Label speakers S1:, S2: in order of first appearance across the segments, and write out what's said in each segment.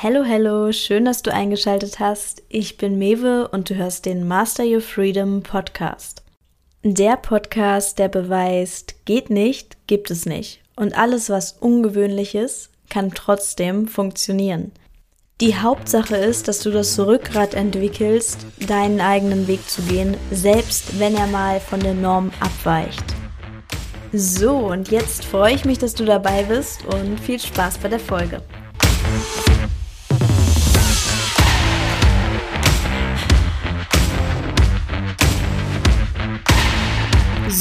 S1: Hello, hello, schön, dass du eingeschaltet hast. Ich bin Mewe und du hörst den Master Your Freedom Podcast. Der Podcast, der beweist, geht nicht, gibt es nicht. Und alles, was ungewöhnlich ist, kann trotzdem funktionieren. Die Hauptsache ist, dass du das Rückgrat entwickelst, deinen eigenen Weg zu gehen, selbst wenn er mal von der Norm abweicht. So, und jetzt freue ich mich, dass du dabei bist und viel Spaß bei der Folge.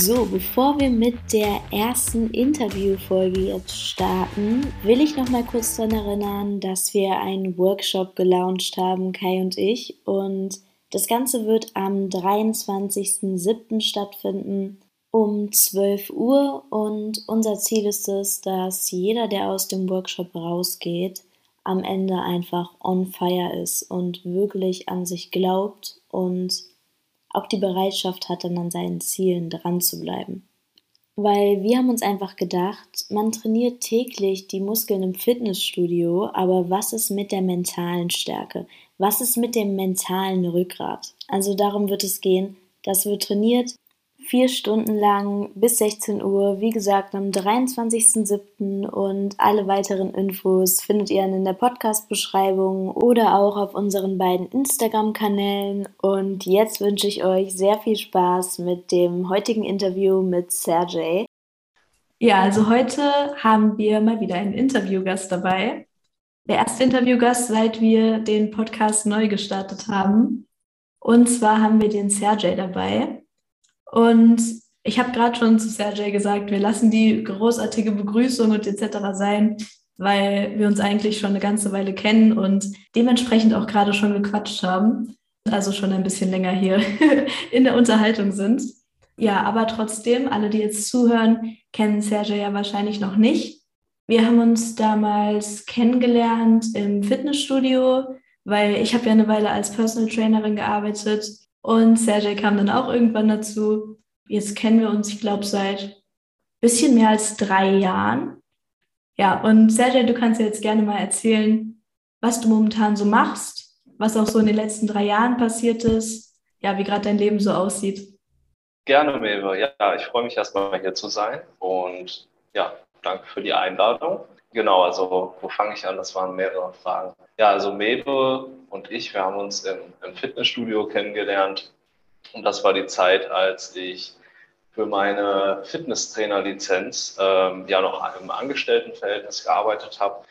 S1: So, bevor wir mit der ersten Interviewfolge jetzt starten, will ich noch mal kurz daran erinnern, dass wir einen Workshop gelauncht haben, Kai und ich. Und das Ganze wird am 23.07. stattfinden um 12 Uhr. Und unser Ziel ist es, dass jeder, der aus dem Workshop rausgeht, am Ende einfach on fire ist und wirklich an sich glaubt und auch die Bereitschaft hat, dann an seinen Zielen dran zu bleiben. Weil wir haben uns einfach gedacht, man trainiert täglich die Muskeln im Fitnessstudio, aber was ist mit der mentalen Stärke? Was ist mit dem mentalen Rückgrat? Also darum wird es gehen, dass wir trainiert vier Stunden lang bis 16 Uhr, wie gesagt, am 23.07. und alle weiteren Infos findet ihr in der Podcast-Beschreibung oder auch auf unseren beiden Instagram-Kanälen. Und jetzt wünsche ich euch sehr viel Spaß mit dem heutigen Interview mit Sergej. Ja, also heute haben wir mal wieder einen Interviewgast dabei. Der erste Interviewgast, seit wir den Podcast neu gestartet haben. Und zwar haben wir den Sergej dabei. Und ich habe gerade schon zu Sergej gesagt, wir lassen die großartige Begrüßung und etc. sein, weil wir uns eigentlich schon eine ganze Weile kennen und dementsprechend auch gerade schon gequatscht haben, also schon ein bisschen länger hier in der Unterhaltung sind. Ja, aber trotzdem, alle, die jetzt zuhören, kennen Sergej ja wahrscheinlich noch nicht. Wir haben uns damals kennengelernt im Fitnessstudio, weil ich habe ja eine Weile als Personal Trainerin gearbeitet und Sergej kam dann auch irgendwann dazu. Jetzt kennen wir uns, ich glaube, seit bisschen mehr als drei Jahren. Ja, und Sergej, du kannst jetzt gerne mal erzählen, was du momentan so machst, was auch so in den letzten drei Jahren passiert ist, ja, wie gerade dein Leben so aussieht.
S2: Gerne, Mewe. Ja, ich freue mich erstmal hier zu sein und ja, danke für die Einladung. Genau, also wo fange ich an? Das waren mehrere Fragen. Ja, also Mebe und ich, wir haben uns im, im Fitnessstudio kennengelernt. Und das war die Zeit, als ich für meine Fitnesstrainerlizenz ähm, ja noch im Angestelltenverhältnis gearbeitet habe,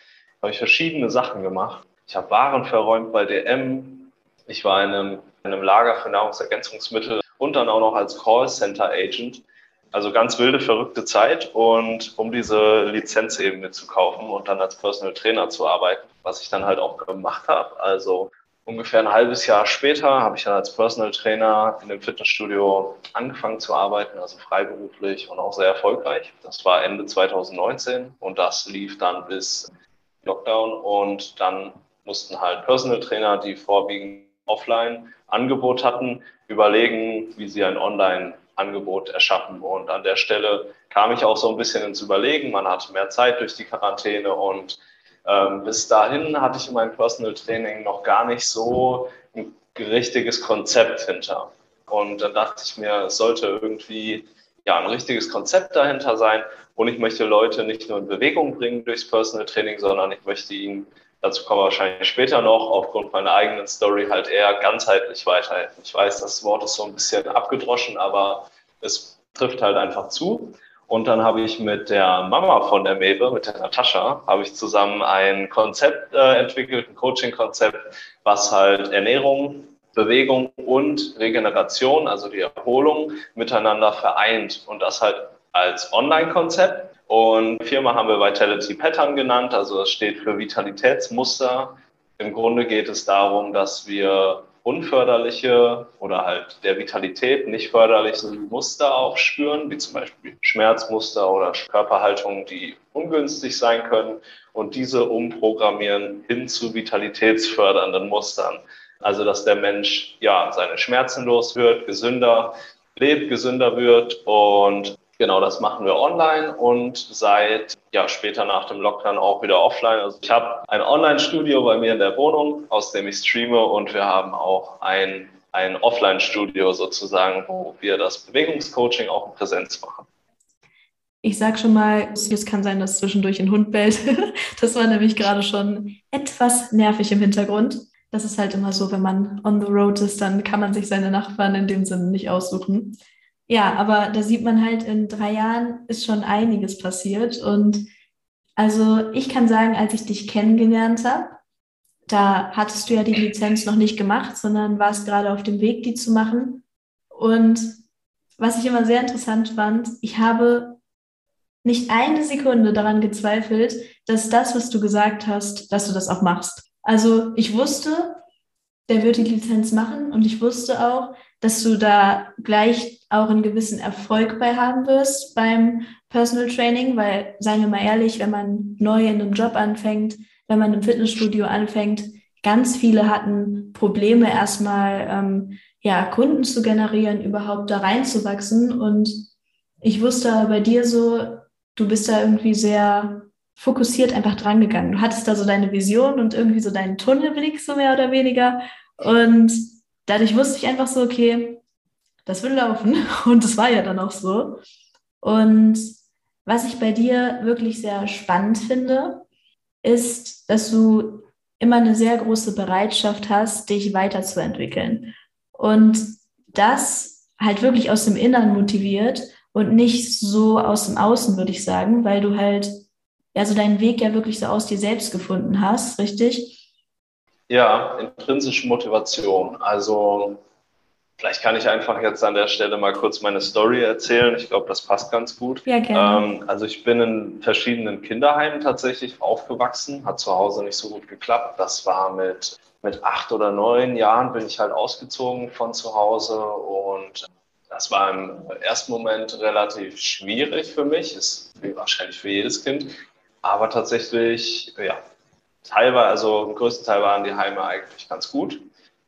S2: habe ich verschiedene Sachen gemacht. Ich habe Waren verräumt bei DM. Ich war in einem, in einem Lager für Nahrungsergänzungsmittel und dann auch noch als Callcenter Agent also ganz wilde, verrückte Zeit und um diese Lizenz eben mitzukaufen und dann als Personal Trainer zu arbeiten, was ich dann halt auch gemacht habe. Also ungefähr ein halbes Jahr später habe ich dann als Personal Trainer in dem Fitnessstudio angefangen zu arbeiten, also freiberuflich und auch sehr erfolgreich. Das war Ende 2019 und das lief dann bis Lockdown und dann mussten halt Personal Trainer, die vorwiegend offline Angebot hatten, überlegen, wie sie ein Online Angebot erschaffen. Und an der Stelle kam ich auch so ein bisschen ins Überlegen. Man hatte mehr Zeit durch die Quarantäne und ähm, bis dahin hatte ich in meinem Personal Training noch gar nicht so ein richtiges Konzept hinter. Und dann dachte ich mir, es sollte irgendwie ja, ein richtiges Konzept dahinter sein. Und ich möchte Leute nicht nur in Bewegung bringen durchs Personal Training, sondern ich möchte ihnen dazu kommen wir wahrscheinlich später noch, aufgrund meiner eigenen Story halt eher ganzheitlich weiterhelfen. Ich weiß, das Wort ist so ein bisschen abgedroschen, aber es trifft halt einfach zu. Und dann habe ich mit der Mama von der Mebe, mit der Natascha, habe ich zusammen ein Konzept äh, entwickelt, ein Coaching-Konzept, was halt Ernährung, Bewegung und Regeneration, also die Erholung, miteinander vereint. Und das halt als Online-Konzept und Firma haben wir Vitality Pattern genannt, also das steht für Vitalitätsmuster. Im Grunde geht es darum, dass wir unförderliche oder halt der Vitalität nicht förderliche Muster aufspüren, wie zum Beispiel Schmerzmuster oder Körperhaltungen, die ungünstig sein können und diese umprogrammieren hin zu vitalitätsfördernden Mustern. Also dass der Mensch ja seine Schmerzen los wird, gesünder lebt, gesünder wird und Genau, das machen wir online und seit ja, später nach dem Lockdown auch wieder offline. Also ich habe ein Online-Studio bei mir in der Wohnung, aus dem ich streame und wir haben auch ein, ein Offline-Studio sozusagen, wo wir das Bewegungscoaching auch in Präsenz machen.
S1: Ich sage schon mal, es kann sein, dass zwischendurch ein Hund bellt. Das war nämlich gerade schon etwas nervig im Hintergrund. Das ist halt immer so, wenn man on the road ist, dann kann man sich seine Nachbarn in dem Sinne nicht aussuchen. Ja, aber da sieht man halt, in drei Jahren ist schon einiges passiert. Und also ich kann sagen, als ich dich kennengelernt habe, da hattest du ja die Lizenz noch nicht gemacht, sondern warst gerade auf dem Weg, die zu machen. Und was ich immer sehr interessant fand, ich habe nicht eine Sekunde daran gezweifelt, dass das, was du gesagt hast, dass du das auch machst. Also ich wusste, der wird die Lizenz machen und ich wusste auch, dass du da gleich auch einen gewissen Erfolg bei haben wirst beim Personal Training, weil, seien wir mal ehrlich, wenn man neu in einem Job anfängt, wenn man im Fitnessstudio anfängt, ganz viele hatten Probleme erstmal, ähm, ja, Kunden zu generieren, überhaupt da reinzuwachsen. Und ich wusste bei dir so, du bist da irgendwie sehr fokussiert einfach drangegangen. Du hattest da so deine Vision und irgendwie so deinen Tunnelblick, so mehr oder weniger. Und dadurch wusste ich einfach so, okay, das will laufen. Und das war ja dann auch so. Und was ich bei dir wirklich sehr spannend finde, ist, dass du immer eine sehr große Bereitschaft hast, dich weiterzuentwickeln. Und das halt wirklich aus dem Innern motiviert und nicht so aus dem Außen, würde ich sagen, weil du halt ja so deinen Weg ja wirklich so aus dir selbst gefunden hast, richtig?
S2: Ja, intrinsische Motivation. Also vielleicht kann ich einfach jetzt an der Stelle mal kurz meine Story erzählen. Ich glaube, das passt ganz gut.
S1: Ja, gerne.
S2: Ähm, also ich bin in verschiedenen Kinderheimen tatsächlich aufgewachsen, hat zu Hause nicht so gut geklappt. Das war mit, mit acht oder neun Jahren bin ich halt ausgezogen von zu Hause und das war im ersten Moment relativ schwierig für mich, ist wahrscheinlich für jedes Kind. Aber tatsächlich, ja, teilweise, also im größten Teil waren die Heime eigentlich ganz gut.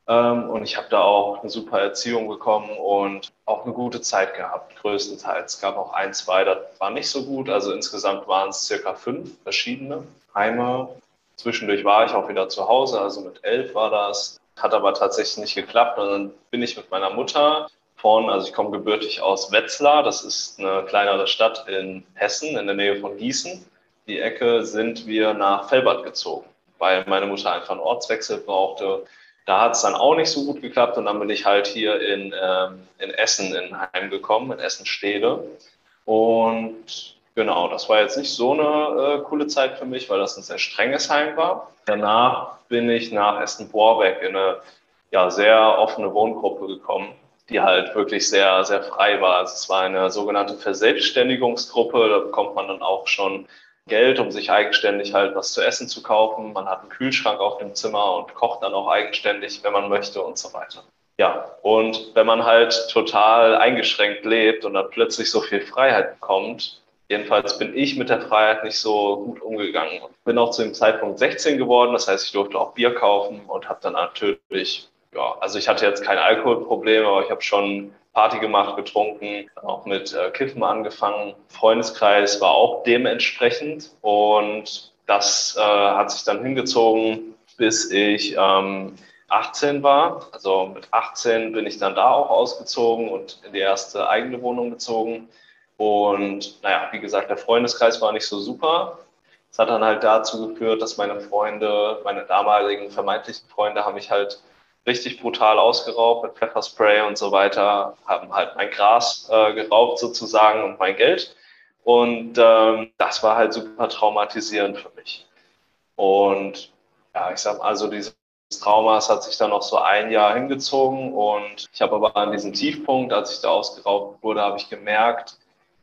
S2: Ähm, und ich habe da auch eine super Erziehung bekommen und auch eine gute Zeit gehabt, größtenteils. Es gab auch ein, zwei, das war nicht so gut. Also insgesamt waren es circa fünf verschiedene Heime. Zwischendurch war ich auch wieder zu Hause, also mit elf war das. Hat aber tatsächlich nicht geklappt. Und dann bin ich mit meiner Mutter von, also ich komme gebürtig aus Wetzlar, das ist eine kleinere Stadt in Hessen, in der Nähe von Gießen die Ecke sind wir nach Felbert gezogen, weil meine Mutter einfach einen Ortswechsel brauchte. Da hat es dann auch nicht so gut geklappt und dann bin ich halt hier in, ähm, in Essen in Heim gekommen, in Essen-Stede. Und genau, das war jetzt nicht so eine äh, coole Zeit für mich, weil das ein sehr strenges Heim war. Danach bin ich nach Essen-Borbeck in eine ja, sehr offene Wohngruppe gekommen, die halt wirklich sehr, sehr frei war. Also es war eine sogenannte Verselbstständigungsgruppe, da bekommt man dann auch schon Geld, um sich eigenständig halt was zu essen zu kaufen. Man hat einen Kühlschrank auf dem Zimmer und kocht dann auch eigenständig, wenn man möchte und so weiter. Ja, und wenn man halt total eingeschränkt lebt und dann plötzlich so viel Freiheit bekommt, jedenfalls bin ich mit der Freiheit nicht so gut umgegangen. Bin auch zu dem Zeitpunkt 16 geworden, das heißt, ich durfte auch Bier kaufen und habe dann natürlich, ja, also ich hatte jetzt kein Alkoholproblem, aber ich habe schon Party gemacht, getrunken, auch mit äh, Kiffen angefangen. Freundeskreis war auch dementsprechend und das äh, hat sich dann hingezogen, bis ich ähm, 18 war. Also mit 18 bin ich dann da auch ausgezogen und in die erste eigene Wohnung gezogen. Und naja, wie gesagt, der Freundeskreis war nicht so super. Das hat dann halt dazu geführt, dass meine Freunde, meine damaligen vermeintlichen Freunde, haben mich halt richtig brutal ausgeraubt mit Pfefferspray und so weiter, haben halt mein Gras äh, geraubt sozusagen und mein Geld. Und ähm, das war halt super traumatisierend für mich. Und ja, ich sag mal, also dieses Trauma hat sich dann noch so ein Jahr hingezogen und ich habe aber an diesem Tiefpunkt, als ich da ausgeraubt wurde, habe ich gemerkt,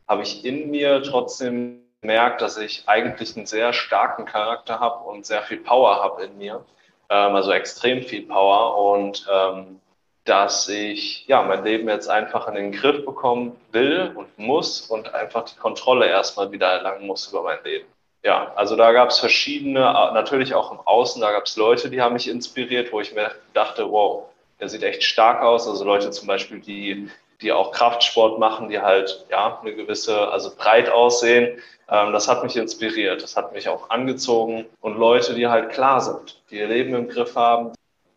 S2: habe ich in mir trotzdem gemerkt, dass ich eigentlich einen sehr starken Charakter habe und sehr viel Power habe in mir ähm, also extrem viel Power und ähm, dass ich ja mein Leben jetzt einfach in den Griff bekommen will und muss und einfach die Kontrolle erstmal wieder erlangen muss über mein Leben. Ja, also da gab es verschiedene, natürlich auch im Außen, da gab es Leute, die haben mich inspiriert, wo ich mir dachte, wow, der sieht echt stark aus. Also Leute zum Beispiel, die die auch Kraftsport machen, die halt ja eine gewisse, also breit aussehen. Ähm, das hat mich inspiriert, das hat mich auch angezogen und Leute, die halt klar sind, die ihr Leben im Griff haben,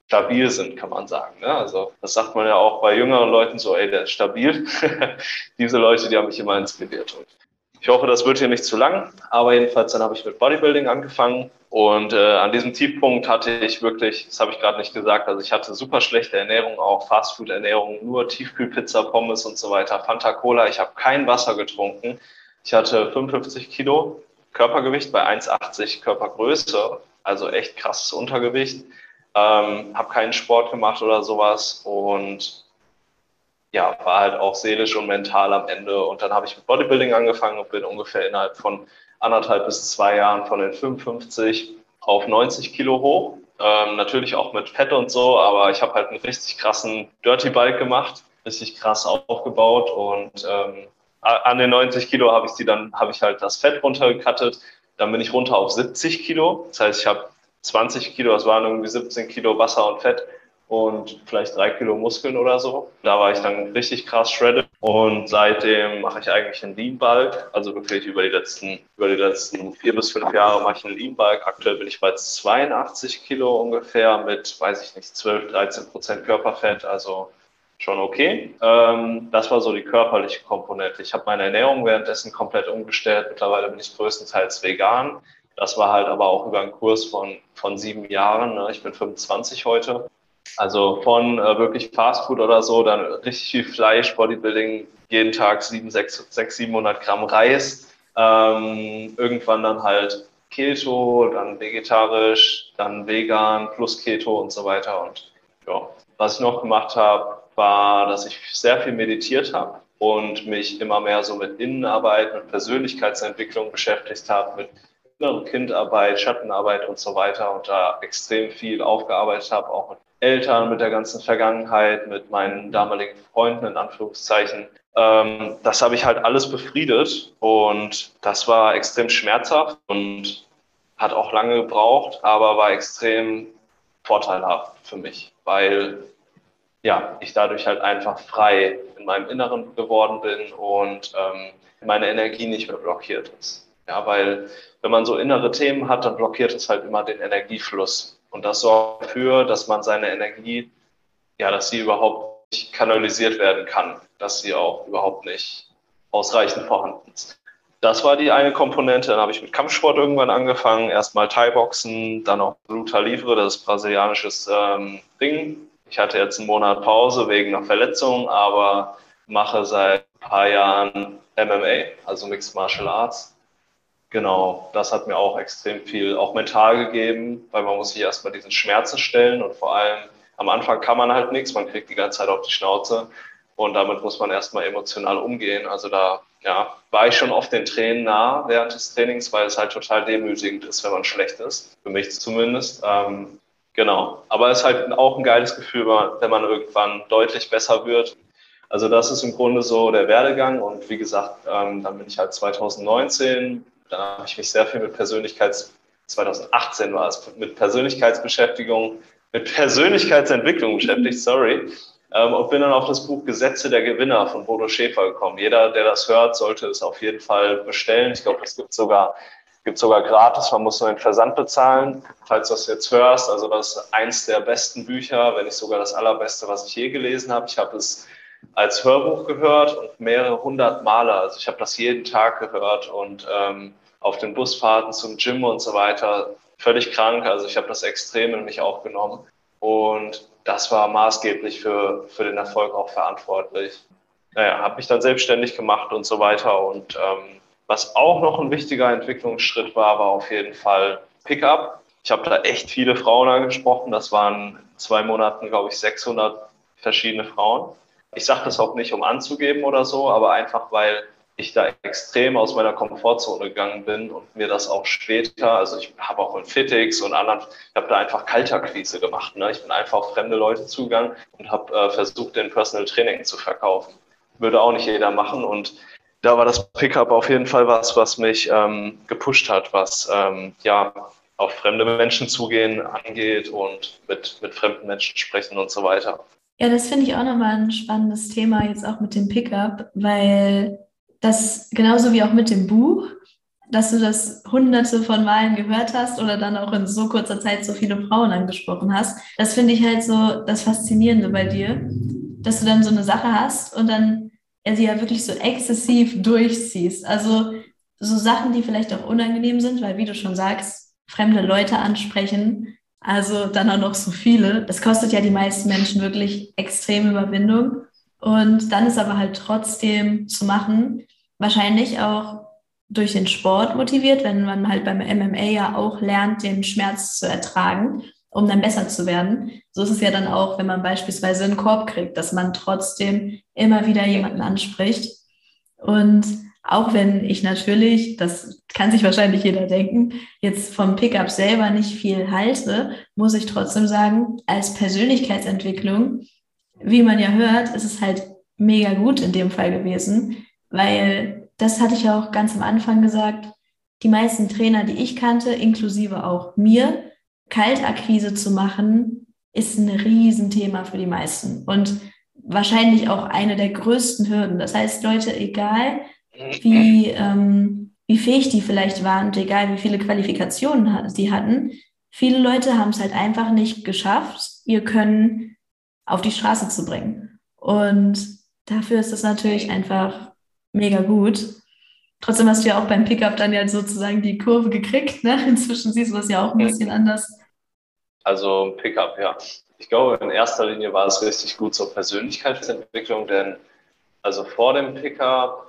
S2: stabil sind, kann man sagen. Ne? Also das sagt man ja auch bei jüngeren Leuten so, ey, der ist stabil. Diese Leute, die haben mich immer inspiriert. Ich hoffe, das wird hier nicht zu lang, aber jedenfalls dann habe ich mit Bodybuilding angefangen und äh, an diesem Tiefpunkt hatte ich wirklich, das habe ich gerade nicht gesagt, also ich hatte super schlechte Ernährung, auch Fastfood-Ernährung, nur Tiefkühlpizza, Pommes und so weiter, Fanta Cola, ich habe kein Wasser getrunken. Ich hatte 55 Kilo Körpergewicht bei 1,80 Körpergröße, also echt krasses Untergewicht. Ähm, habe keinen Sport gemacht oder sowas und ja, war halt auch seelisch und mental am Ende. Und dann habe ich mit Bodybuilding angefangen und bin ungefähr innerhalb von anderthalb bis zwei Jahren von den 55 auf 90 Kilo hoch. Ähm, natürlich auch mit Fett und so, aber ich habe halt einen richtig krassen Dirty Bike gemacht, richtig krass aufgebaut und ähm, an den 90 Kilo habe ich sie dann, habe ich halt das Fett runtergekattet. Dann bin ich runter auf 70 Kilo. Das heißt, ich habe 20 Kilo, das waren irgendwie 17 Kilo Wasser und Fett und vielleicht drei Kilo Muskeln oder so. Da war ich dann richtig krass shredded und seitdem mache ich eigentlich einen Lean Bulk. Also wirklich über die letzten, über die letzten vier bis fünf Jahre mache ich einen Lean Bulk. Aktuell bin ich bei 82 Kilo ungefähr mit, weiß ich nicht, 12, 13 Prozent Körperfett. Also schon okay. Ähm, das war so die körperliche Komponente. Ich habe meine Ernährung währenddessen komplett umgestellt. Mittlerweile bin ich größtenteils vegan. Das war halt aber auch über einen Kurs von, von sieben Jahren. Ne? Ich bin 25 heute. Also von äh, wirklich Fastfood oder so, dann richtig viel Fleisch, Bodybuilding, jeden Tag 7, 6, 6 700 Gramm Reis. Ähm, irgendwann dann halt Keto, dann vegetarisch, dann vegan plus Keto und so weiter. Und ja, was ich noch gemacht habe, war, dass ich sehr viel meditiert habe und mich immer mehr so mit Innenarbeit, mit Persönlichkeitsentwicklung beschäftigt habe, mit inneren Kindarbeit, Schattenarbeit und so weiter und da extrem viel aufgearbeitet habe, auch mit Eltern, mit der ganzen Vergangenheit, mit meinen damaligen Freunden in Anführungszeichen. Ähm, das habe ich halt alles befriedet und das war extrem schmerzhaft und hat auch lange gebraucht, aber war extrem vorteilhaft für mich, weil ja, ich dadurch halt einfach frei in meinem Inneren geworden bin und ähm, meine Energie nicht mehr blockiert ist. Ja, weil wenn man so innere Themen hat, dann blockiert es halt immer den Energiefluss. Und das sorgt dafür, dass man seine Energie, ja, dass sie überhaupt nicht kanalisiert werden kann, dass sie auch überhaupt nicht ausreichend vorhanden ist. Das war die eine Komponente. Dann habe ich mit Kampfsport irgendwann angefangen. Erstmal Thai-Boxen, dann auch Luta Livre, das ist brasilianisches ähm, Ring. Ich hatte jetzt einen Monat Pause wegen einer Verletzung, aber mache seit ein paar Jahren MMA, also Mixed Martial Arts. Genau, das hat mir auch extrem viel, auch mental gegeben, weil man muss sich erstmal diesen Schmerzen stellen und vor allem am Anfang kann man halt nichts, man kriegt die ganze Zeit auf die Schnauze und damit muss man erstmal emotional umgehen. Also da ja, war ich schon oft den Tränen nah während des Trainings, weil es halt total demütigend ist, wenn man schlecht ist, für mich zumindest. Ähm, genau, aber es ist halt auch ein geiles Gefühl, wenn man irgendwann deutlich besser wird. Also das ist im Grunde so der Werdegang und wie gesagt, ähm, dann bin ich halt 2019 dann habe ich mich sehr viel mit Persönlichkeits, 2018 war es, mit Persönlichkeitsbeschäftigung, mit Persönlichkeitsentwicklung beschäftigt, sorry. Ähm, und bin dann auf das Buch Gesetze der Gewinner von Bodo Schäfer gekommen. Jeder, der das hört, sollte es auf jeden Fall bestellen. Ich glaube, es gibt sogar, gibt sogar gratis. Man muss nur den Versand bezahlen. Falls du das jetzt hörst, also das ist eins der besten Bücher, wenn nicht sogar das allerbeste, was ich je gelesen habe. Ich habe es als Hörbuch gehört und mehrere hundert Male. Also ich habe das jeden Tag gehört und ähm, auf den Busfahrten zum Gym und so weiter völlig krank. Also ich habe das extrem in mich aufgenommen und das war maßgeblich für, für den Erfolg auch verantwortlich. Naja, habe mich dann selbstständig gemacht und so weiter und ähm, was auch noch ein wichtiger Entwicklungsschritt war, war auf jeden Fall Pickup. Ich habe da echt viele Frauen angesprochen. Das waren zwei Monaten, glaube ich, 600 verschiedene Frauen. Ich sage das auch nicht, um anzugeben oder so, aber einfach, weil ich da extrem aus meiner Komfortzone gegangen bin und mir das auch später, also ich habe auch in Fitix und anderen, ich habe da einfach Kalterquise gemacht. Ne? Ich bin einfach auf fremde Leute zugegangen und habe äh, versucht, den Personal Training zu verkaufen. Würde auch nicht jeder machen und da war das Pickup auf jeden Fall was, was mich ähm, gepusht hat, was ähm, ja auf fremde Menschen zugehen angeht und mit, mit fremden Menschen sprechen und so weiter.
S1: Ja, das finde ich auch nochmal ein spannendes Thema, jetzt auch mit dem Pickup, weil das genauso wie auch mit dem Buch, dass du das hunderte von Malen gehört hast oder dann auch in so kurzer Zeit so viele Frauen angesprochen hast. Das finde ich halt so das Faszinierende bei dir, dass du dann so eine Sache hast und dann sie ja wirklich so exzessiv durchziehst. Also so Sachen, die vielleicht auch unangenehm sind, weil wie du schon sagst, fremde Leute ansprechen, also dann auch noch so viele. Das kostet ja die meisten Menschen wirklich extreme Überwindung. Und dann ist aber halt trotzdem zu machen, wahrscheinlich auch durch den Sport motiviert, wenn man halt beim MMA ja auch lernt, den Schmerz zu ertragen, um dann besser zu werden. So ist es ja dann auch, wenn man beispielsweise einen Korb kriegt, dass man trotzdem immer wieder jemanden anspricht. Und auch wenn ich natürlich, das kann sich wahrscheinlich jeder denken, jetzt vom Pickup selber nicht viel halte, muss ich trotzdem sagen, als Persönlichkeitsentwicklung, wie man ja hört, ist es halt mega gut in dem Fall gewesen, weil das hatte ich ja auch ganz am Anfang gesagt, die meisten Trainer, die ich kannte, inklusive auch mir, Kaltakquise zu machen, ist ein Riesenthema für die meisten und wahrscheinlich auch eine der größten Hürden. Das heißt, Leute, egal wie, ähm, wie fähig die vielleicht waren und egal wie viele Qualifikationen sie hatten. Viele Leute haben es halt einfach nicht geschafft, ihr Können auf die Straße zu bringen. Und dafür ist das natürlich einfach mega gut. Trotzdem hast du ja auch beim Pickup dann ja sozusagen die Kurve gekriegt. Ne? Inzwischen siehst du das ja auch ein bisschen anders.
S2: Also Pickup, ja. Ich glaube, in erster Linie war es richtig gut zur Persönlichkeitsentwicklung, denn also vor dem Pickup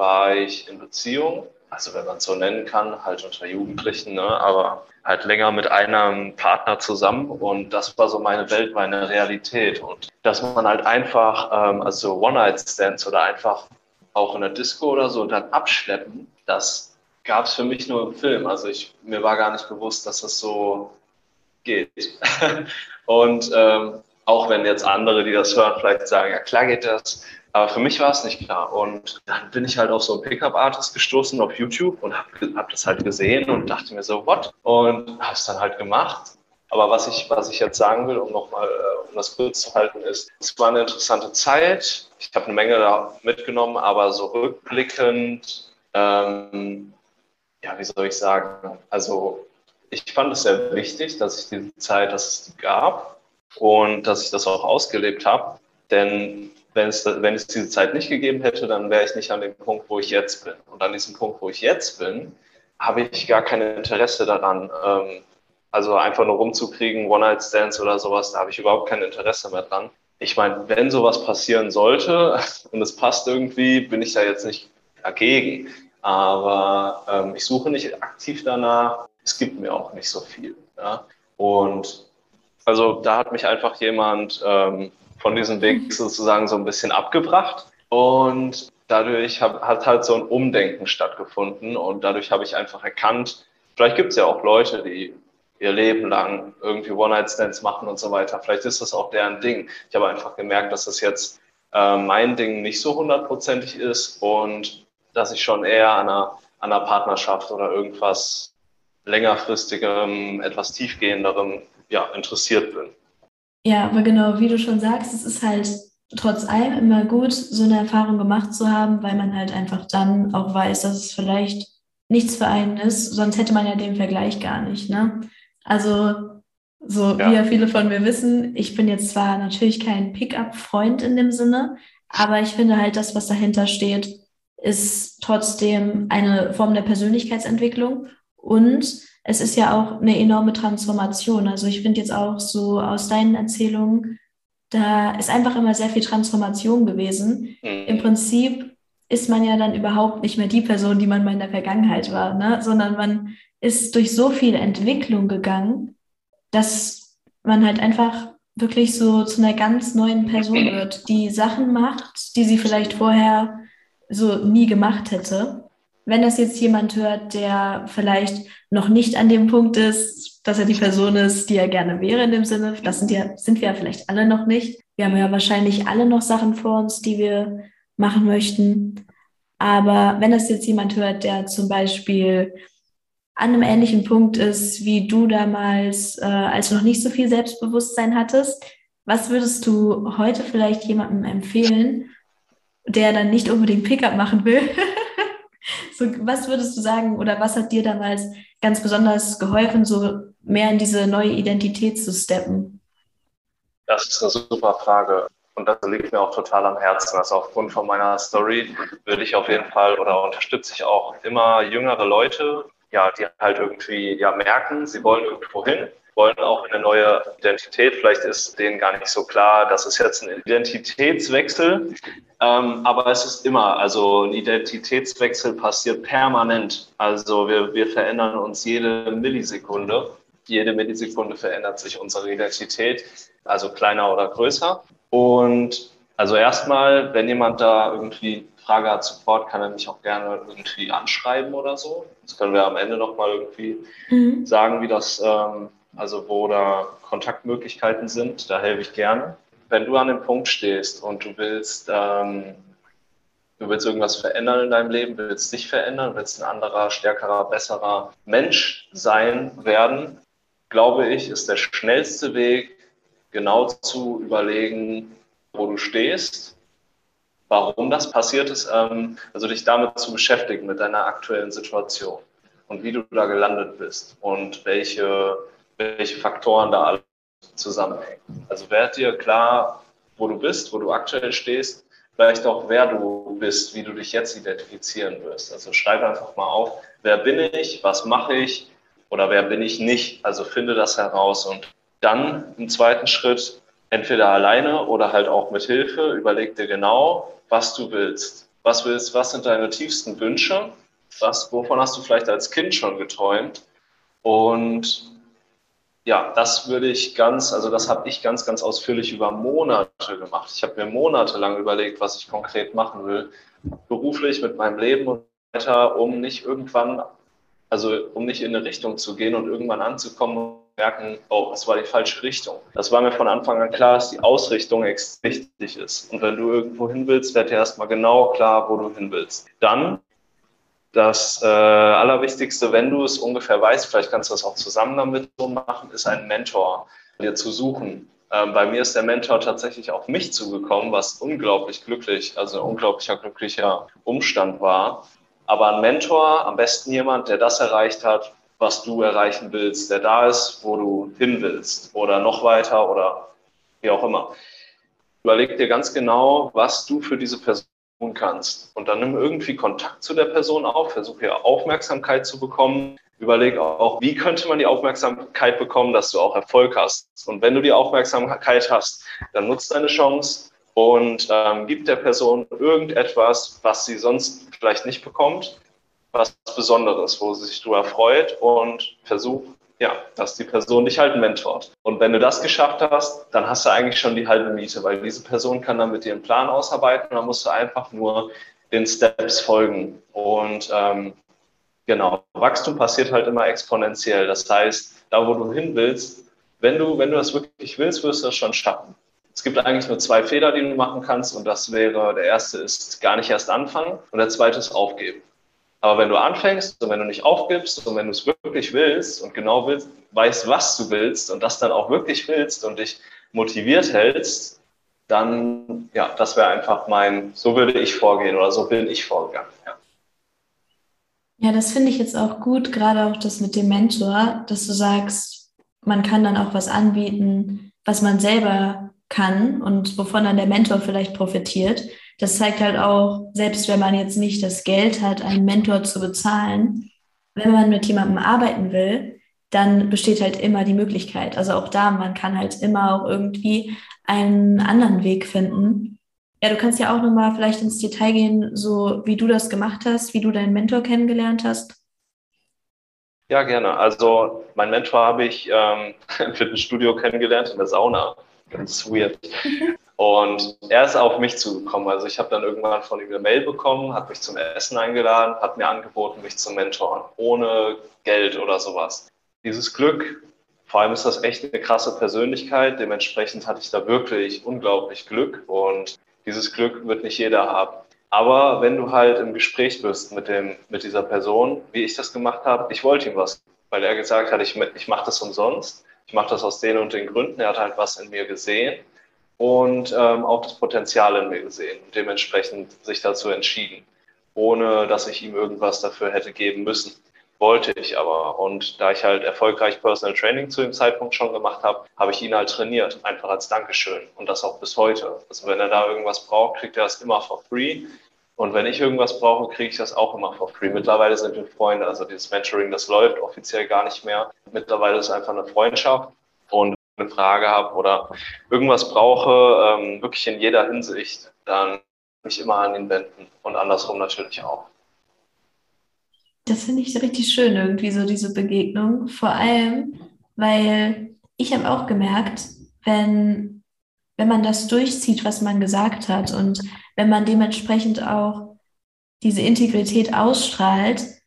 S2: war ich in Beziehung, also wenn man es so nennen kann, halt unter Jugendlichen, ne, aber halt länger mit einem Partner zusammen. Und das war so meine Welt, meine Realität. Und dass man halt einfach, ähm, also One-Night-Stands oder einfach auch in der Disco oder so dann abschleppen, das gab es für mich nur im Film. Also ich, mir war gar nicht bewusst, dass das so geht. und ähm, auch wenn jetzt andere, die das hören, vielleicht sagen, ja klar geht das, aber für mich war es nicht klar. Und dann bin ich halt auf so einen Pickup-Artist gestoßen auf YouTube und habe hab das halt gesehen und dachte mir so, what? Und habe es dann halt gemacht. Aber was ich, was ich jetzt sagen will, um nochmal, äh, um das kurz zu halten, ist, es war eine interessante Zeit. Ich habe eine Menge da mitgenommen, aber so rückblickend, ähm, ja, wie soll ich sagen? Also, ich fand es sehr wichtig, dass ich diese Zeit, dass es die gab und dass ich das auch ausgelebt habe. Denn wenn es, wenn es diese Zeit nicht gegeben hätte, dann wäre ich nicht an dem Punkt, wo ich jetzt bin. Und an diesem Punkt, wo ich jetzt bin, habe ich gar kein Interesse daran. Ähm, also einfach nur rumzukriegen, One-Night-Stands oder sowas, da habe ich überhaupt kein Interesse mehr dran. Ich meine, wenn sowas passieren sollte und es passt irgendwie, bin ich da jetzt nicht dagegen. Aber ähm, ich suche nicht aktiv danach. Es gibt mir auch nicht so viel. Ja? Und also da hat mich einfach jemand ähm, von diesem Weg sozusagen so ein bisschen abgebracht. Und dadurch hab, hat halt so ein Umdenken stattgefunden. Und dadurch habe ich einfach erkannt, vielleicht gibt es ja auch Leute, die ihr Leben lang irgendwie One-Night-Stands machen und so weiter. Vielleicht ist das auch deren Ding. Ich habe einfach gemerkt, dass das jetzt äh, mein Ding nicht so hundertprozentig ist und dass ich schon eher an einer, an einer Partnerschaft oder irgendwas längerfristigerem, etwas tiefgehenderem ja, interessiert bin.
S1: Ja, aber genau, wie du schon sagst, es ist halt trotz allem immer gut, so eine Erfahrung gemacht zu haben, weil man halt einfach dann auch weiß, dass es vielleicht nichts für einen ist, sonst hätte man ja den Vergleich gar nicht. Ne? Also, so ja. wie ja viele von mir wissen, ich bin jetzt zwar natürlich kein Pickup-Freund in dem Sinne, aber ich finde halt, das, was dahinter steht, ist trotzdem eine Form der Persönlichkeitsentwicklung und es ist ja auch eine enorme Transformation. Also ich finde jetzt auch so aus deinen Erzählungen, da ist einfach immer sehr viel Transformation gewesen. Mhm. Im Prinzip ist man ja dann überhaupt nicht mehr die Person, die man mal in der Vergangenheit war, ne? sondern man ist durch so viel Entwicklung gegangen, dass man halt einfach wirklich so zu einer ganz neuen Person wird, die Sachen macht, die sie vielleicht vorher so nie gemacht hätte. Wenn das jetzt jemand hört, der vielleicht noch nicht an dem Punkt ist, dass er die Person ist, die er gerne wäre in dem Sinne. Das sind, ja, sind wir ja vielleicht alle noch nicht. Wir haben ja wahrscheinlich alle noch Sachen vor uns, die wir machen möchten. Aber wenn das jetzt jemand hört, der zum Beispiel an einem ähnlichen Punkt ist, wie du damals, äh, als du noch nicht so viel Selbstbewusstsein hattest, Was würdest du heute vielleicht jemandem empfehlen, der dann nicht unbedingt Pickup machen will? so, was würdest du sagen oder was hat dir damals ganz besonders geholfen, so mehr in diese neue Identität zu steppen?
S2: Das ist eine super Frage. Und das liegt mir auch total am Herzen. Also aufgrund von meiner Story würde ich auf jeden Fall oder unterstütze ich auch immer jüngere Leute, ja, die halt irgendwie ja merken, sie wollen irgendwo hin, wollen auch eine neue Identität. Vielleicht ist denen gar nicht so klar, das ist jetzt ein Identitätswechsel, ähm, aber es ist immer, also ein Identitätswechsel passiert permanent. Also wir, wir verändern uns jede Millisekunde. Jede Millisekunde verändert sich unsere Identität, also kleiner oder größer. Und also erstmal, wenn jemand da irgendwie Frage hat, Support, kann er mich auch gerne irgendwie anschreiben oder so. Das können wir am Ende nochmal irgendwie mhm. sagen, wie das, ähm, also wo da Kontaktmöglichkeiten sind. Da helfe ich gerne. Wenn du an dem Punkt stehst und du willst, ähm, du willst irgendwas verändern in deinem Leben, willst dich verändern, willst ein anderer, stärkerer, besserer Mensch sein werden, glaube ich, ist der schnellste Weg, genau zu überlegen, wo du stehst, warum das passiert ist, ähm, also dich damit zu beschäftigen, mit deiner aktuellen Situation und wie du da gelandet bist und welche, welche Faktoren da alle zusammenhängen. Also werd dir klar, wo du bist, wo du aktuell stehst, vielleicht auch wer du bist, wie du dich jetzt identifizieren wirst. Also schreib einfach mal auf, wer bin ich, was mache ich oder wer bin ich nicht. Also finde das heraus und dann im zweiten Schritt, entweder alleine oder halt auch mit Hilfe, überleg dir genau, was du willst. Was willst, was sind deine tiefsten Wünsche? Was, wovon hast du vielleicht als Kind schon geträumt? Und ja, das würde ich ganz, also das habe ich ganz, ganz ausführlich über Monate gemacht. Ich habe mir monatelang überlegt, was ich konkret machen will, beruflich mit meinem Leben und weiter, um nicht irgendwann, also um nicht in eine Richtung zu gehen und irgendwann anzukommen merken, oh, das war die falsche Richtung. Das war mir von Anfang an klar, dass die Ausrichtung extrem wichtig ist. Und wenn du irgendwo hin willst, werd dir erstmal genau klar, wo du hin willst. Dann das äh, Allerwichtigste, wenn du es ungefähr weißt, vielleicht kannst du das auch zusammen damit so machen, ist einen Mentor dir zu suchen. Ähm, bei mir ist der Mentor tatsächlich auf mich zugekommen, was unglaublich glücklich, also ein unglaublicher glücklicher Umstand war. Aber ein Mentor, am besten jemand, der das erreicht hat, was du erreichen willst, der da ist, wo du hin willst oder noch weiter oder wie auch immer. Überleg dir ganz genau, was du für diese Person kannst. Und dann nimm irgendwie Kontakt zu der Person auf, versuche ihr Aufmerksamkeit zu bekommen. Überleg auch, wie könnte man die Aufmerksamkeit bekommen, dass du auch Erfolg hast. Und wenn du die Aufmerksamkeit hast, dann nutzt deine Chance und ähm, gib der Person irgendetwas, was sie sonst vielleicht nicht bekommt was Besonderes, wo sie sich drüber freut und versucht, ja, dass die Person dich halt mentort. Und wenn du das geschafft hast, dann hast du eigentlich schon die halbe Miete, weil diese Person kann dann mit dir einen Plan ausarbeiten und dann musst du einfach nur den Steps folgen. Und ähm, genau, Wachstum passiert halt immer exponentiell. Das heißt, da wo du hin willst, wenn du, wenn du das wirklich willst, wirst du das schon schaffen. Es gibt eigentlich nur zwei Fehler, die du machen kannst und das wäre, der erste ist gar nicht erst anfangen und der zweite ist aufgeben. Aber wenn du anfängst und wenn du nicht aufgibst und wenn du es wirklich willst und genau willst, weißt, was du willst und das dann auch wirklich willst und dich motiviert hältst, dann, ja, das wäre einfach mein, so würde ich vorgehen oder so bin ich vorgegangen. Ja,
S1: ja das finde ich jetzt auch gut, gerade auch das mit dem Mentor, dass du sagst, man kann dann auch was anbieten, was man selber kann und wovon dann der Mentor vielleicht profitiert das zeigt halt auch, selbst wenn man jetzt nicht das Geld hat, einen Mentor zu bezahlen, wenn man mit jemandem arbeiten will, dann besteht halt immer die Möglichkeit. Also auch da, man kann halt immer auch irgendwie einen anderen Weg finden. Ja, du kannst ja auch nochmal vielleicht ins Detail gehen, so wie du das gemacht hast, wie du deinen Mentor kennengelernt hast.
S2: Ja, gerne. Also mein Mentor habe ich ähm, im Fitnessstudio kennengelernt, in der Sauna. Ganz weird. Und er ist auf mich zugekommen. Also ich habe dann irgendwann von ihm eine Mail bekommen, hat mich zum Essen eingeladen, hat mir angeboten, mich zu mentoren, ohne Geld oder sowas. Dieses Glück, vor allem ist das echt eine krasse Persönlichkeit. Dementsprechend hatte ich da wirklich unglaublich Glück und dieses Glück wird nicht jeder haben. Aber wenn du halt im Gespräch bist mit, dem, mit dieser Person, wie ich das gemacht habe, ich wollte ihm was, weil er gesagt hat, ich, ich mache das umsonst ich mache das aus den und den Gründen. Er hat halt was in mir gesehen und ähm, auch das Potenzial in mir gesehen und dementsprechend sich dazu entschieden, ohne dass ich ihm irgendwas dafür hätte geben müssen. Wollte ich aber. Und da ich halt erfolgreich Personal Training zu dem Zeitpunkt schon gemacht habe, habe ich ihn halt trainiert, einfach als Dankeschön. Und das auch bis heute. Also wenn er da irgendwas braucht, kriegt er das immer for free. Und wenn ich irgendwas brauche, kriege ich das auch immer for free. Mittlerweile sind wir Freunde. Also dieses Mentoring, das läuft offiziell gar nicht mehr. Mittlerweile ist es einfach eine Freundschaft. Und eine Frage habe oder irgendwas brauche, ähm, wirklich in jeder Hinsicht, dann mich immer an ihn wenden und andersrum natürlich auch.
S1: Das finde ich richtig schön, irgendwie so diese Begegnung. Vor allem, weil ich habe auch gemerkt, wenn, wenn man das durchzieht, was man gesagt hat und wenn man dementsprechend auch diese Integrität ausstrahlt,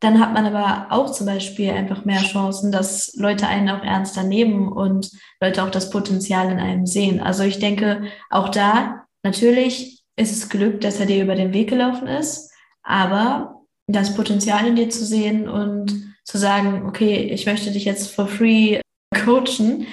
S1: dann hat man aber auch zum Beispiel einfach mehr Chancen, dass Leute einen auch ernster nehmen und Leute auch das Potenzial in einem sehen. Also ich denke, auch da, natürlich ist es Glück, dass er dir über den Weg gelaufen ist, aber das Potenzial in dir zu sehen und zu sagen, okay, ich möchte dich jetzt for free coachen,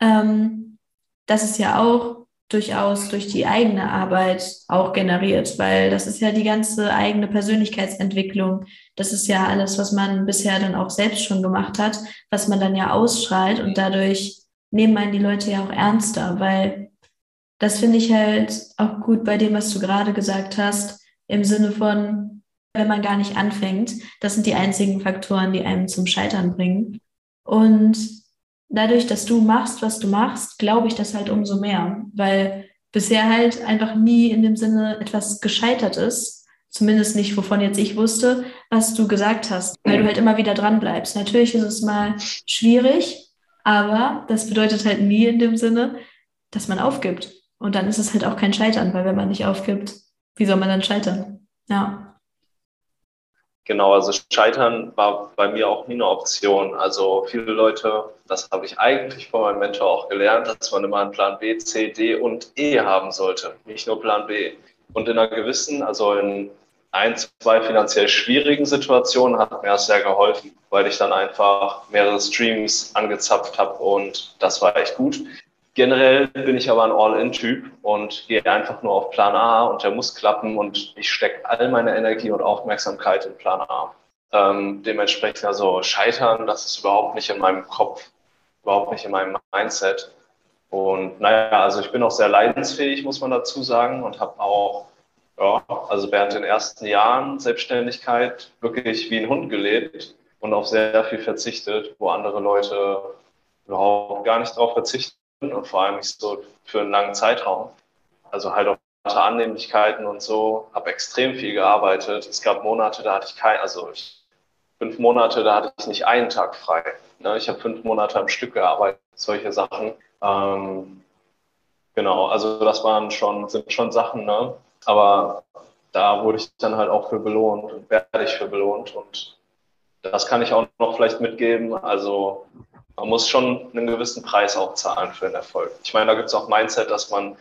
S1: ähm, das ist ja auch durchaus durch die eigene Arbeit auch generiert, weil das ist ja die ganze eigene Persönlichkeitsentwicklung. Das ist ja alles, was man bisher dann auch selbst schon gemacht hat, was man dann ja ausstrahlt und dadurch nehmen einen die Leute ja auch ernster, weil das finde ich halt auch gut bei dem, was du gerade gesagt hast, im Sinne von, wenn man gar nicht anfängt, das sind die einzigen Faktoren, die einem zum Scheitern bringen. Und dadurch, dass du machst, was du machst, glaube ich das halt umso mehr, weil bisher halt einfach nie in dem Sinne etwas gescheitert ist. Zumindest nicht, wovon jetzt ich wusste, was du gesagt hast, weil du halt immer wieder dran bleibst. Natürlich ist es mal schwierig, aber das bedeutet halt nie in dem Sinne, dass man aufgibt. Und dann ist es halt auch kein Scheitern, weil wenn man nicht aufgibt, wie soll man dann scheitern? Ja.
S2: Genau, also Scheitern war bei mir auch nie eine Option. Also viele Leute, das habe ich eigentlich von meinem Mentor auch gelernt, dass man immer einen Plan B, C, D und E haben sollte, nicht nur Plan B. Und in einer gewissen, also in ein, zwei finanziell schwierigen Situationen hat mir das sehr geholfen, weil ich dann einfach mehrere Streams angezapft habe und das war echt gut. Generell bin ich aber ein All-In-Typ und gehe einfach nur auf Plan A und der muss klappen und ich stecke all meine Energie und Aufmerksamkeit in Plan A. Ähm, dementsprechend also scheitern, das ist überhaupt nicht in meinem Kopf, überhaupt nicht in meinem Mindset. Und naja, also ich bin auch sehr leidensfähig, muss man dazu sagen, und habe auch, ja, also während den ersten Jahren Selbstständigkeit wirklich wie ein Hund gelebt und auf sehr viel verzichtet, wo andere Leute überhaupt gar nicht drauf verzichten und vor allem nicht so für einen langen Zeitraum. Also halt auch Annehmlichkeiten und so, habe extrem viel gearbeitet. Es gab Monate, da hatte ich kein, also ich, fünf Monate, da hatte ich nicht einen Tag frei. Ne? Ich habe fünf Monate am Stück gearbeitet, solche Sachen. Ähm, genau, also das waren schon, sind schon Sachen, ne? Aber da wurde ich dann halt auch für belohnt und werde ich für belohnt. Und das kann ich auch noch vielleicht mitgeben. Also man muss schon einen gewissen Preis auch zahlen für den Erfolg. Ich meine, da gibt es auch Mindset, dass man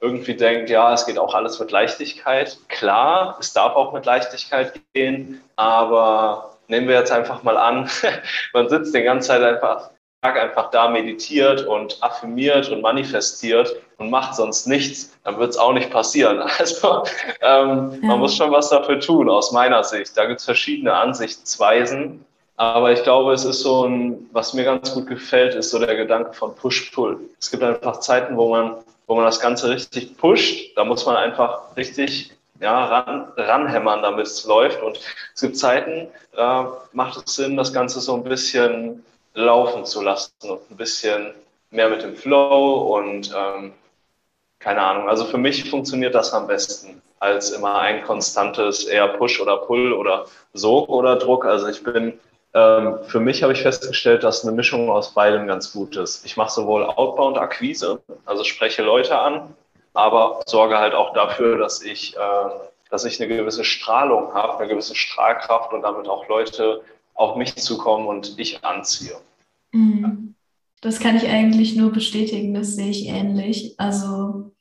S2: irgendwie denkt, ja, es geht auch alles mit Leichtigkeit. Klar, es darf auch mit Leichtigkeit gehen, aber nehmen wir jetzt einfach mal an, man sitzt den ganzen Zeit einfach, einfach da, meditiert und affirmiert und manifestiert und macht sonst nichts, dann wird es auch nicht passieren. Also ähm, ja. man muss schon was dafür tun, aus meiner Sicht. Da gibt es verschiedene Ansichtsweisen aber ich glaube, es ist so ein, was mir ganz gut gefällt, ist so der Gedanke von Push-Pull. Es gibt einfach Zeiten, wo man, wo man das Ganze richtig pusht. Da muss man einfach richtig ja, ran, ranhämmern, damit es läuft. Und es gibt Zeiten, da macht es Sinn, das Ganze so ein bisschen laufen zu lassen und ein bisschen mehr mit dem Flow und ähm, keine Ahnung. Also für mich funktioniert das am besten als immer ein konstantes eher Push oder Pull oder Sog oder Druck. Also ich bin ähm, für mich habe ich festgestellt, dass eine Mischung aus beidem ganz gut ist. Ich mache sowohl Outbound-Akquise, also spreche Leute an, aber sorge halt auch dafür, dass ich, äh, dass ich eine gewisse Strahlung habe, eine gewisse Strahlkraft und damit auch Leute auf mich zukommen und ich anziehe.
S1: Mhm. Das kann ich eigentlich nur bestätigen, das sehe ich ähnlich. Also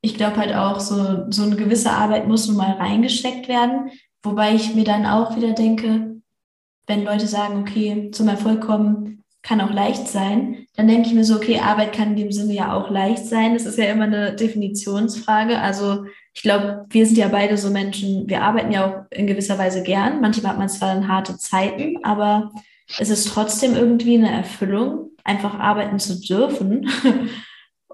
S1: ich glaube halt auch, so, so eine gewisse Arbeit muss nun mal reingesteckt werden, wobei ich mir dann auch wieder denke, wenn Leute sagen, okay, zum Erfolg kommen kann auch leicht sein, dann denke ich mir so, okay, Arbeit kann in dem Sinne ja auch leicht sein. Das ist ja immer eine Definitionsfrage. Also ich glaube, wir sind ja beide so Menschen, wir arbeiten ja auch in gewisser Weise gern. Manchmal hat man zwar dann harte Zeiten, aber es ist trotzdem irgendwie eine Erfüllung, einfach arbeiten zu dürfen.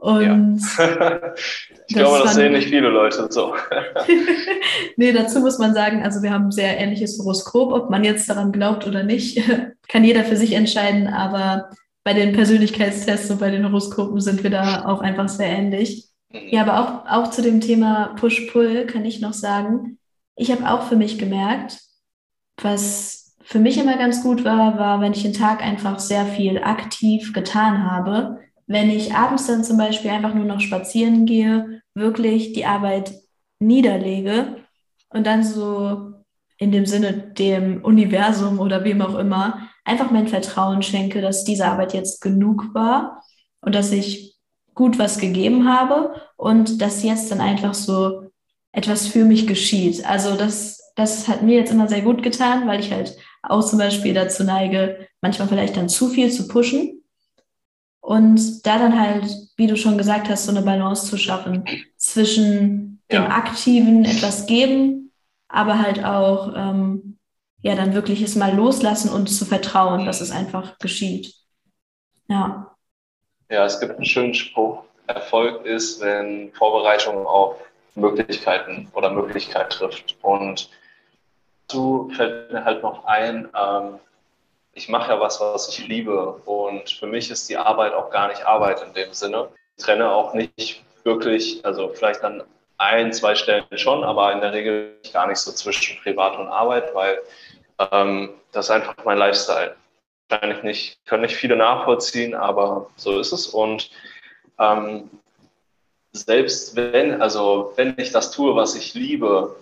S2: Und ja. ich glaube, das sehen nicht viele Leute so.
S1: nee, dazu muss man sagen, also wir haben ein sehr ähnliches Horoskop. Ob man jetzt daran glaubt oder nicht, kann jeder für sich entscheiden. Aber bei den Persönlichkeitstests und bei den Horoskopen sind wir da auch einfach sehr ähnlich. Mhm. Ja, aber auch, auch zu dem Thema Push-Pull kann ich noch sagen, ich habe auch für mich gemerkt, was für mich immer ganz gut war, war, wenn ich den Tag einfach sehr viel aktiv getan habe wenn ich abends dann zum Beispiel einfach nur noch spazieren gehe, wirklich die Arbeit niederlege und dann so in dem Sinne dem Universum oder wem auch immer einfach mein Vertrauen schenke, dass diese Arbeit jetzt genug war und dass ich gut was gegeben habe und dass jetzt dann einfach so etwas für mich geschieht. Also das, das hat mir jetzt immer sehr gut getan, weil ich halt auch zum Beispiel dazu neige, manchmal vielleicht dann zu viel zu pushen und da dann halt, wie du schon gesagt hast, so eine Balance zu schaffen zwischen dem aktiven etwas geben, aber halt auch ähm, ja dann wirklich es mal loslassen und zu vertrauen, dass es einfach geschieht. Ja.
S2: Ja, es gibt einen schönen Spruch. Erfolg ist, wenn Vorbereitung auf Möglichkeiten oder Möglichkeit trifft. Und dazu fällt mir halt noch ein, ähm, ich mache ja was, was ich liebe. Und für mich ist die Arbeit auch gar nicht Arbeit in dem Sinne. Ich trenne auch nicht wirklich, also vielleicht an ein, zwei Stellen schon, aber in der Regel gar nicht so zwischen Privat und Arbeit, weil ähm, das ist einfach mein Lifestyle. Wahrscheinlich nicht, können nicht viele nachvollziehen, aber so ist es. Und ähm, selbst wenn, also wenn ich das tue, was ich liebe,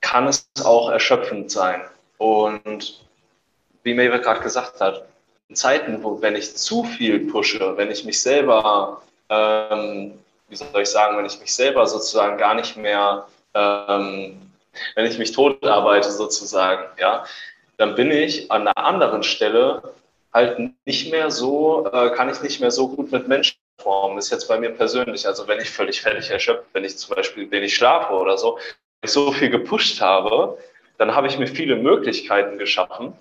S2: kann es auch erschöpfend sein. Und wie Maeve gerade gesagt hat, in Zeiten, wo wenn ich zu viel pushe, wenn ich mich selber, ähm, wie soll ich sagen, wenn ich mich selber sozusagen gar nicht mehr, ähm, wenn ich mich tot arbeite sozusagen, ja, dann bin ich an einer anderen Stelle halt nicht mehr so, äh, kann ich nicht mehr so gut mit Menschen formen. Ist jetzt bei mir persönlich. Also wenn ich völlig fertig erschöpft, wenn ich zum Beispiel wenig schlafe oder so, wenn ich so viel gepusht habe, dann habe ich mir viele Möglichkeiten geschaffen,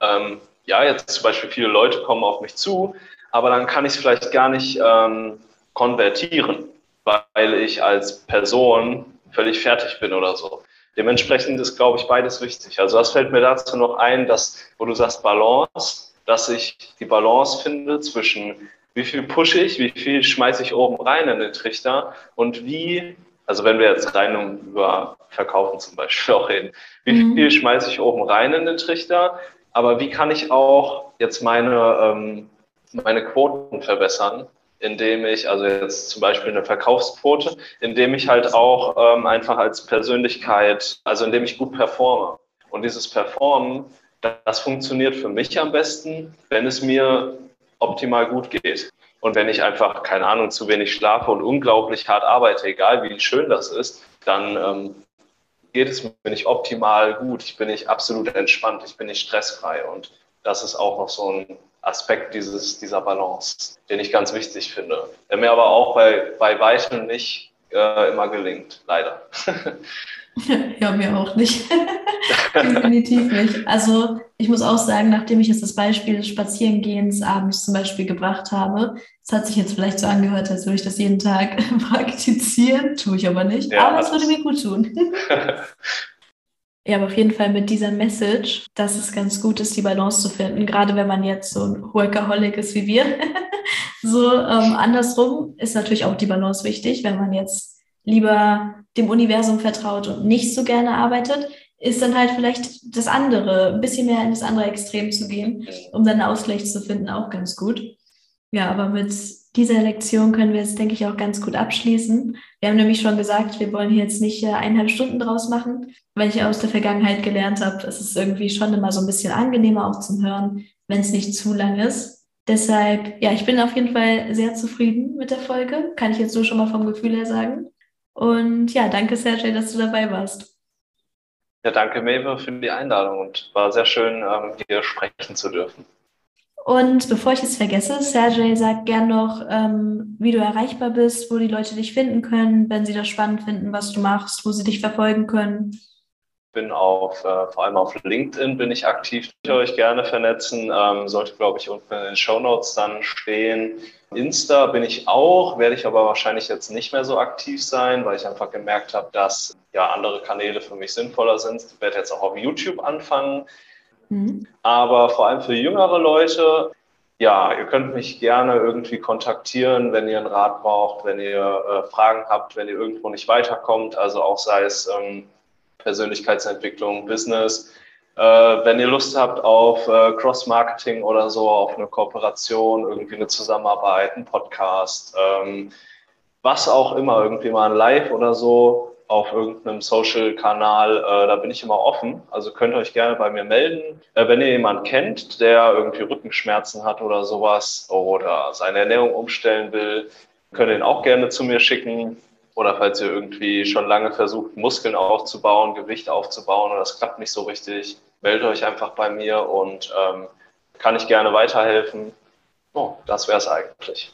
S2: ähm, ja, jetzt zum Beispiel viele Leute kommen auf mich zu, aber dann kann ich es vielleicht gar nicht ähm, konvertieren, weil ich als Person völlig fertig bin oder so. Dementsprechend ist, glaube ich, beides wichtig. Also das fällt mir dazu noch ein, dass, wo du sagst Balance, dass ich die Balance finde zwischen wie viel pushe ich, wie viel schmeiße ich oben rein in den Trichter und wie, also wenn wir jetzt rein um, über Verkaufen zum Beispiel auch reden, wie mhm. viel schmeiße ich oben rein in den Trichter, aber wie kann ich auch jetzt meine, ähm, meine Quoten verbessern, indem ich, also jetzt zum Beispiel eine Verkaufsquote, indem ich halt auch ähm, einfach als Persönlichkeit, also indem ich gut performe. Und dieses Performen, das funktioniert für mich am besten, wenn es mir optimal gut geht. Und wenn ich einfach, keine Ahnung, zu wenig schlafe und unglaublich hart arbeite, egal wie schön das ist, dann ähm, geht es mir nicht optimal gut, ich bin nicht absolut entspannt, ich bin nicht stressfrei. Und das ist auch noch so ein Aspekt dieses, dieser Balance, den ich ganz wichtig finde, der mir aber auch bei, bei weitem nicht äh, immer gelingt, leider.
S1: Ja, mir auch nicht. Definitiv nicht. Also ich muss auch sagen, nachdem ich jetzt das Beispiel des Spazierengehens abends zum Beispiel gebracht habe, es hat sich jetzt vielleicht so angehört, als würde ich das jeden Tag praktizieren, tue ich aber nicht. Ja, aber es würde mir gut tun. ja, aber auf jeden Fall mit dieser Message, dass es ganz gut ist, die Balance zu finden, gerade wenn man jetzt so ein Workaholic ist wie wir. so ähm, andersrum ist natürlich auch die Balance wichtig, wenn man jetzt lieber dem Universum vertraut und nicht so gerne arbeitet, ist dann halt vielleicht das andere, ein bisschen mehr in das andere Extrem zu gehen, um dann einen Ausgleich zu finden, auch ganz gut. Ja, aber mit dieser Lektion können wir jetzt, denke ich, auch ganz gut abschließen. Wir haben nämlich schon gesagt, wir wollen hier jetzt nicht äh, eineinhalb Stunden draus machen, weil ich aus der Vergangenheit gelernt habe, es ist irgendwie schon immer so ein bisschen angenehmer auch zum Hören, wenn es nicht zu lang ist. Deshalb, ja, ich bin auf jeden Fall sehr zufrieden mit der Folge, kann ich jetzt so schon mal vom Gefühl her sagen. Und ja, danke Sergej, dass du dabei warst.
S2: Ja, danke Mewe für die Einladung und war sehr schön, ähm, hier sprechen zu dürfen.
S1: Und bevor ich es vergesse, Sergej sagt gern noch, ähm, wie du erreichbar bist, wo die Leute dich finden können, wenn sie das spannend finden, was du machst, wo sie dich verfolgen können
S2: bin auf, äh, vor allem auf LinkedIn bin ich aktiv, ich euch gerne vernetzen, ähm, sollte glaube ich unten in den Show Notes dann stehen. Insta bin ich auch, werde ich aber wahrscheinlich jetzt nicht mehr so aktiv sein, weil ich einfach gemerkt habe, dass ja andere Kanäle für mich sinnvoller sind. Ich werde jetzt auch auf YouTube anfangen. Mhm. Aber vor allem für jüngere Leute, ja, ihr könnt mich gerne irgendwie kontaktieren, wenn ihr einen Rat braucht, wenn ihr äh, Fragen habt, wenn ihr irgendwo nicht weiterkommt. Also auch sei es ähm, Persönlichkeitsentwicklung, Business. Äh, wenn ihr Lust habt auf äh, Cross-Marketing oder so, auf eine Kooperation, irgendwie eine Zusammenarbeit, ein Podcast, ähm, was auch immer, irgendwie mal ein Live oder so auf irgendeinem Social-Kanal, äh, da bin ich immer offen. Also könnt ihr euch gerne bei mir melden. Äh, wenn ihr jemanden kennt, der irgendwie Rückenschmerzen hat oder sowas oder seine Ernährung umstellen will, könnt ihr ihn auch gerne zu mir schicken. Oder falls ihr irgendwie schon lange versucht, Muskeln aufzubauen, Gewicht aufzubauen und das klappt nicht so richtig, meldet euch einfach bei mir und ähm, kann ich gerne weiterhelfen. Oh, das wäre es eigentlich.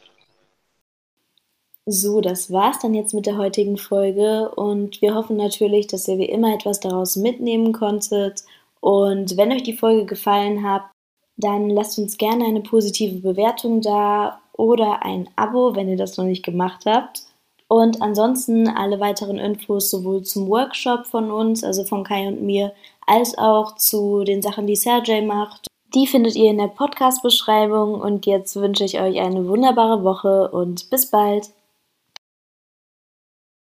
S1: So, das war's dann jetzt mit der heutigen Folge und wir hoffen natürlich, dass ihr wie immer etwas daraus mitnehmen konntet. Und wenn euch die Folge gefallen hat, dann lasst uns gerne eine positive Bewertung da oder ein Abo, wenn ihr das noch nicht gemacht habt. Und ansonsten alle weiteren Infos sowohl zum Workshop von uns, also von Kai und mir, als auch zu den Sachen, die Sergej macht. Die findet ihr in der Podcast-Beschreibung und jetzt wünsche ich euch eine wunderbare Woche und bis bald.